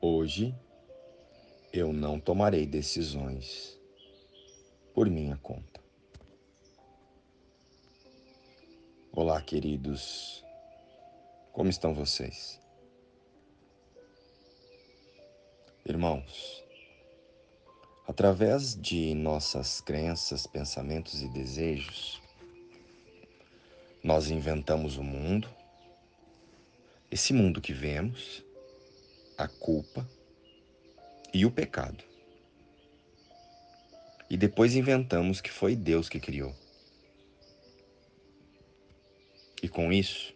Hoje eu não tomarei decisões por minha conta. Olá, queridos. Como estão vocês? Irmãos, através de nossas crenças, pensamentos e desejos, nós inventamos o mundo, esse mundo que vemos, a culpa e o pecado. E depois inventamos que foi Deus que criou. E com isso,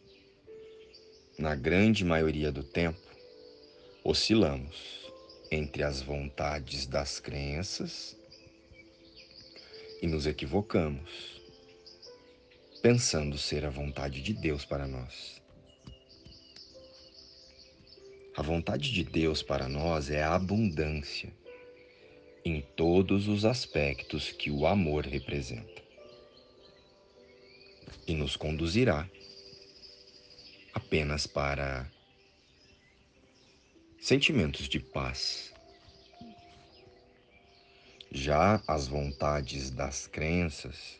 na grande maioria do tempo, oscilamos entre as vontades das crenças e nos equivocamos, pensando ser a vontade de Deus para nós. A vontade de Deus para nós é a abundância em todos os aspectos que o amor representa e nos conduzirá apenas para sentimentos de paz. Já as vontades das crenças,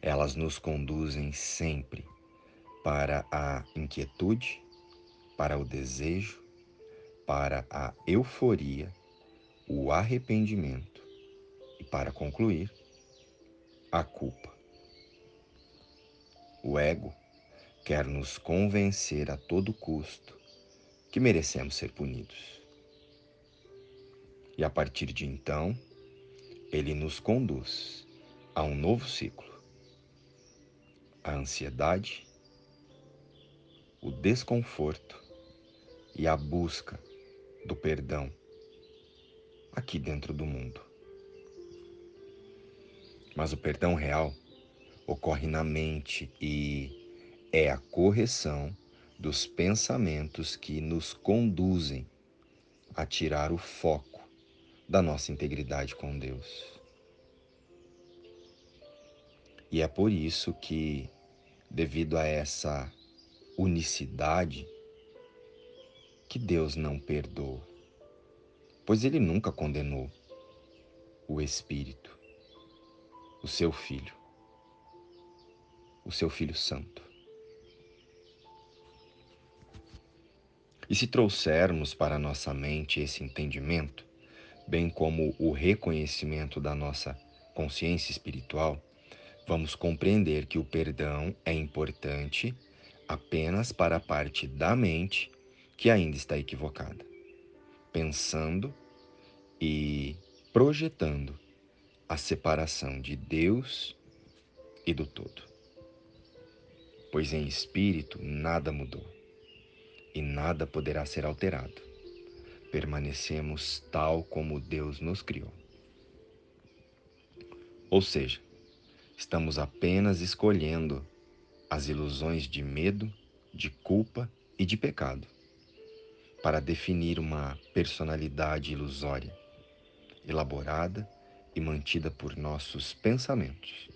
elas nos conduzem sempre para a inquietude, para o desejo, para a euforia, o arrependimento e, para concluir, a culpa. O ego quer nos convencer a todo custo que merecemos ser punidos. E a partir de então, ele nos conduz a um novo ciclo. A ansiedade, o desconforto e a busca do perdão aqui dentro do mundo. Mas o perdão real ocorre na mente e é a correção dos pensamentos que nos conduzem a tirar o foco da nossa integridade com Deus. E é por isso que, devido a essa unicidade, que Deus não perdoa, pois Ele nunca condenou o Espírito, o seu Filho, o seu Filho Santo. E se trouxermos para nossa mente esse entendimento, bem como o reconhecimento da nossa consciência espiritual, vamos compreender que o perdão é importante apenas para a parte da mente que ainda está equivocada, pensando e projetando a separação de Deus e do todo. Pois em espírito nada mudou e nada poderá ser alterado. Permanecemos tal como Deus nos criou. Ou seja, estamos apenas escolhendo as ilusões de medo, de culpa e de pecado para definir uma personalidade ilusória, elaborada e mantida por nossos pensamentos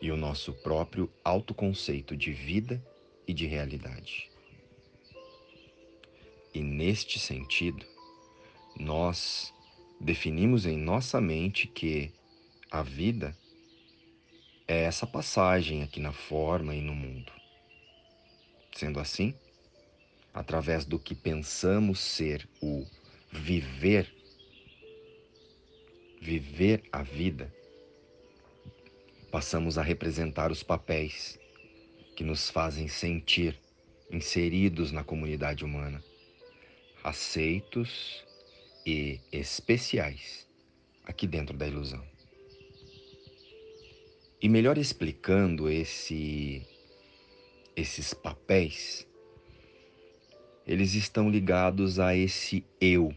e o nosso próprio autoconceito de vida e de realidade. E neste sentido, nós definimos em nossa mente que a vida é essa passagem aqui na forma e no mundo. Sendo assim, através do que pensamos ser o viver, viver a vida, passamos a representar os papéis que nos fazem sentir inseridos na comunidade humana aceitos e especiais aqui dentro da ilusão. E melhor explicando esse esses papéis, eles estão ligados a esse eu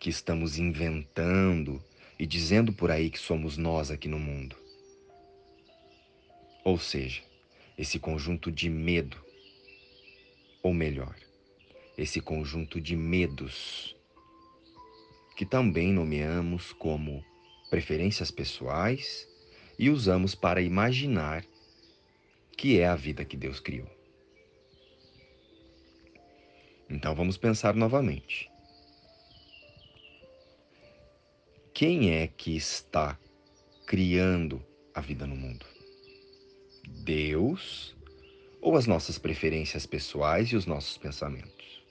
que estamos inventando e dizendo por aí que somos nós aqui no mundo. Ou seja, esse conjunto de medo, ou melhor, esse conjunto de medos, que também nomeamos como preferências pessoais e usamos para imaginar que é a vida que Deus criou. Então vamos pensar novamente. Quem é que está criando a vida no mundo? Deus ou as nossas preferências pessoais e os nossos pensamentos?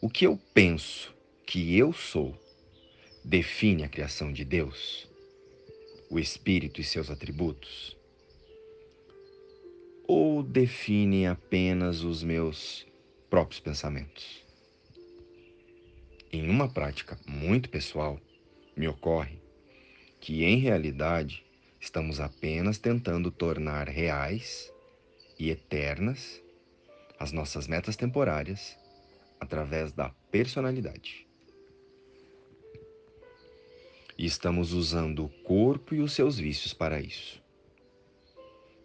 O que eu penso que eu sou define a criação de Deus, o Espírito e seus atributos? Ou define apenas os meus próprios pensamentos? Em uma prática muito pessoal, me ocorre que, em realidade, estamos apenas tentando tornar reais e eternas as nossas metas temporárias através da personalidade. E estamos usando o corpo e os seus vícios para isso.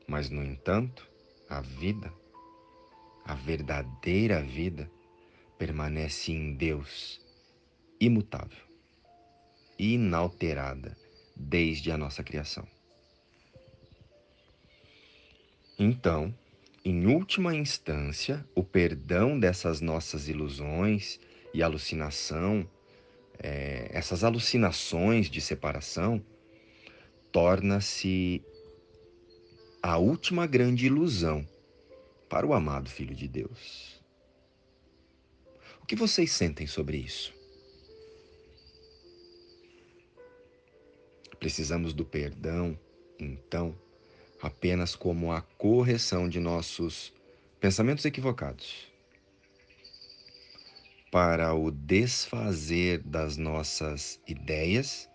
Mas, no entanto, a vida, a verdadeira vida, permanece em Deus, imutável, inalterada desde a nossa criação. Então, em última instância, o perdão dessas nossas ilusões e alucinação, é, essas alucinações de separação, torna-se a última grande ilusão para o amado Filho de Deus. O que vocês sentem sobre isso? Precisamos do perdão, então, apenas como a correção de nossos pensamentos equivocados, para o desfazer das nossas ideias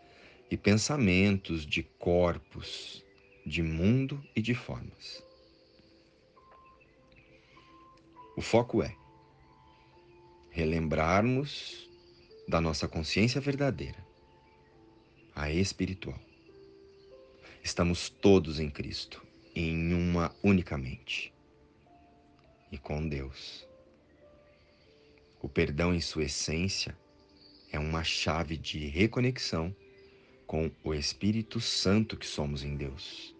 e pensamentos de corpos, de mundo e de formas. O foco é relembrarmos da nossa consciência verdadeira, a espiritual Estamos todos em Cristo, em uma única mente e com Deus. O perdão, em sua essência, é uma chave de reconexão com o Espírito Santo que somos em Deus.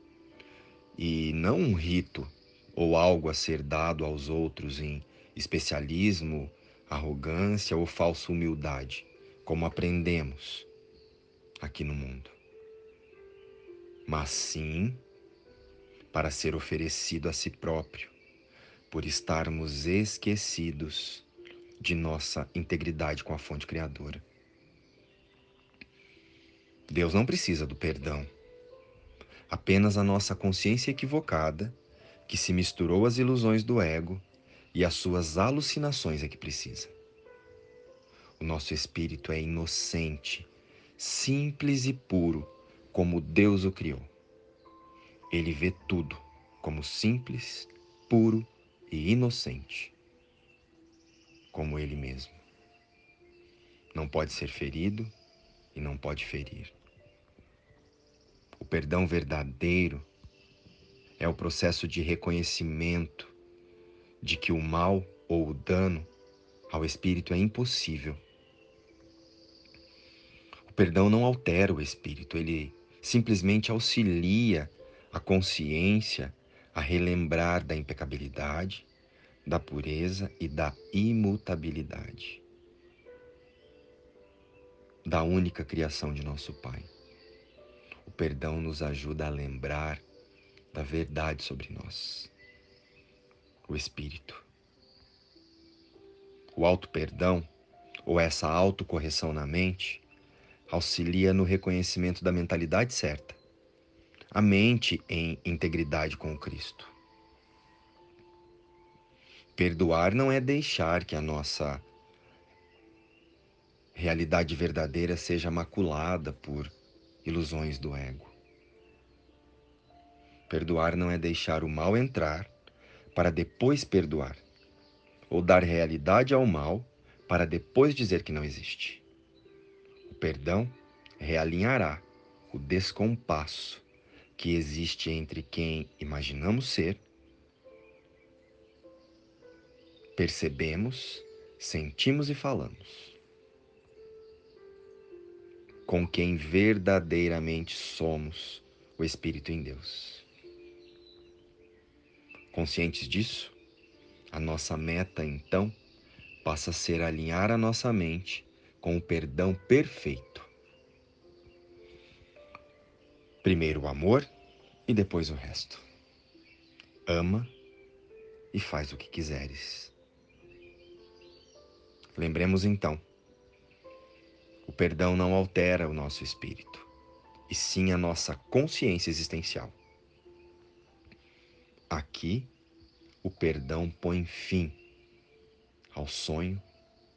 E não um rito ou algo a ser dado aos outros em especialismo, arrogância ou falsa humildade, como aprendemos aqui no mundo mas sim para ser oferecido a si próprio, por estarmos esquecidos de nossa integridade com a fonte criadora. Deus não precisa do perdão, apenas a nossa consciência equivocada que se misturou às ilusões do ego e às suas alucinações é que precisa. O nosso espírito é inocente, simples e puro como Deus o criou. Ele vê tudo como simples, puro e inocente, como Ele mesmo. Não pode ser ferido e não pode ferir. O perdão verdadeiro é o processo de reconhecimento de que o mal ou o dano ao espírito é impossível. O perdão não altera o espírito, ele simplesmente auxilia a consciência a relembrar da impecabilidade, da pureza e da imutabilidade da única criação de nosso Pai. Perdão nos ajuda a lembrar da verdade sobre nós, o Espírito. O auto-perdão, ou essa autocorreção na mente, auxilia no reconhecimento da mentalidade certa, a mente em integridade com Cristo. Perdoar não é deixar que a nossa realidade verdadeira seja maculada por ilusões do ego. Perdoar não é deixar o mal entrar para depois perdoar, ou dar realidade ao mal para depois dizer que não existe. O perdão realinhará o descompasso que existe entre quem imaginamos ser, percebemos, sentimos e falamos, com quem verdadeiramente somos o Espírito em Deus. Conscientes disso, A nossa meta, então, passa a ser alinhar a nossa mente com o perdão perfeito. Primeiro o amor e depois o resto. Ama e faz o que quiseres. Lembremos então: o perdão não altera o nosso espírito, e sim a nossa consciência existencial. Aqui, o perdão põe fim ao sonho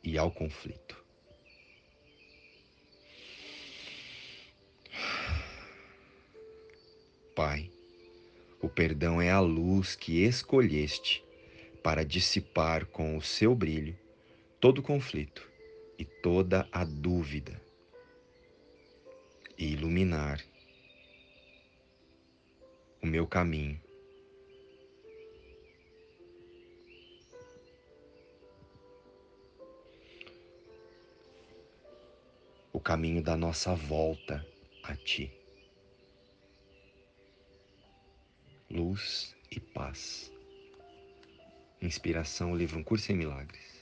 e ao conflito. Pai, o perdão é a luz que escolheste para dissipar com o seu brilho todo conflito e toda a dúvida e iluminar o meu caminho. O caminho da nossa volta a Ti. luz e paz. Inspiração, livro Um Curso em Milagres.